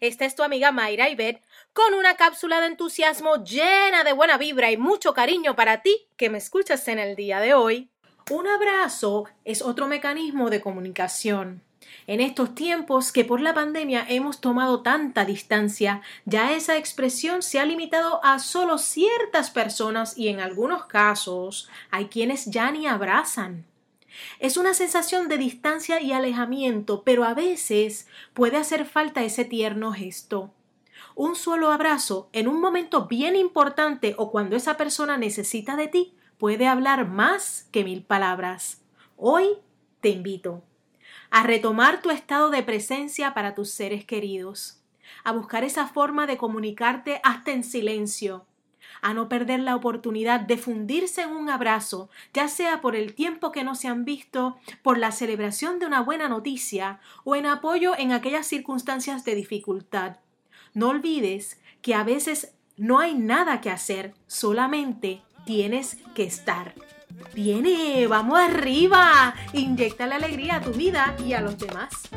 es tu amiga Mayra Ibet con una cápsula de entusiasmo llena de buena vibra y mucho cariño para ti que me escuchas en el día de hoy. Un abrazo es otro mecanismo de comunicación. En estos tiempos que por la pandemia hemos tomado tanta distancia, ya esa expresión se ha limitado a solo ciertas personas y en algunos casos hay quienes ya ni abrazan. Es una sensación de distancia y alejamiento, pero a veces puede hacer falta ese tierno gesto. Un solo abrazo en un momento bien importante o cuando esa persona necesita de ti puede hablar más que mil palabras. Hoy te invito a retomar tu estado de presencia para tus seres queridos, a buscar esa forma de comunicarte hasta en silencio, a no perder la oportunidad de fundirse en un abrazo, ya sea por el tiempo que no se han visto, por la celebración de una buena noticia o en apoyo en aquellas circunstancias de dificultad. No olvides que a veces no hay nada que hacer, solamente tienes que estar. Viene, vamos arriba. Inyecta la alegría a tu vida y a los demás.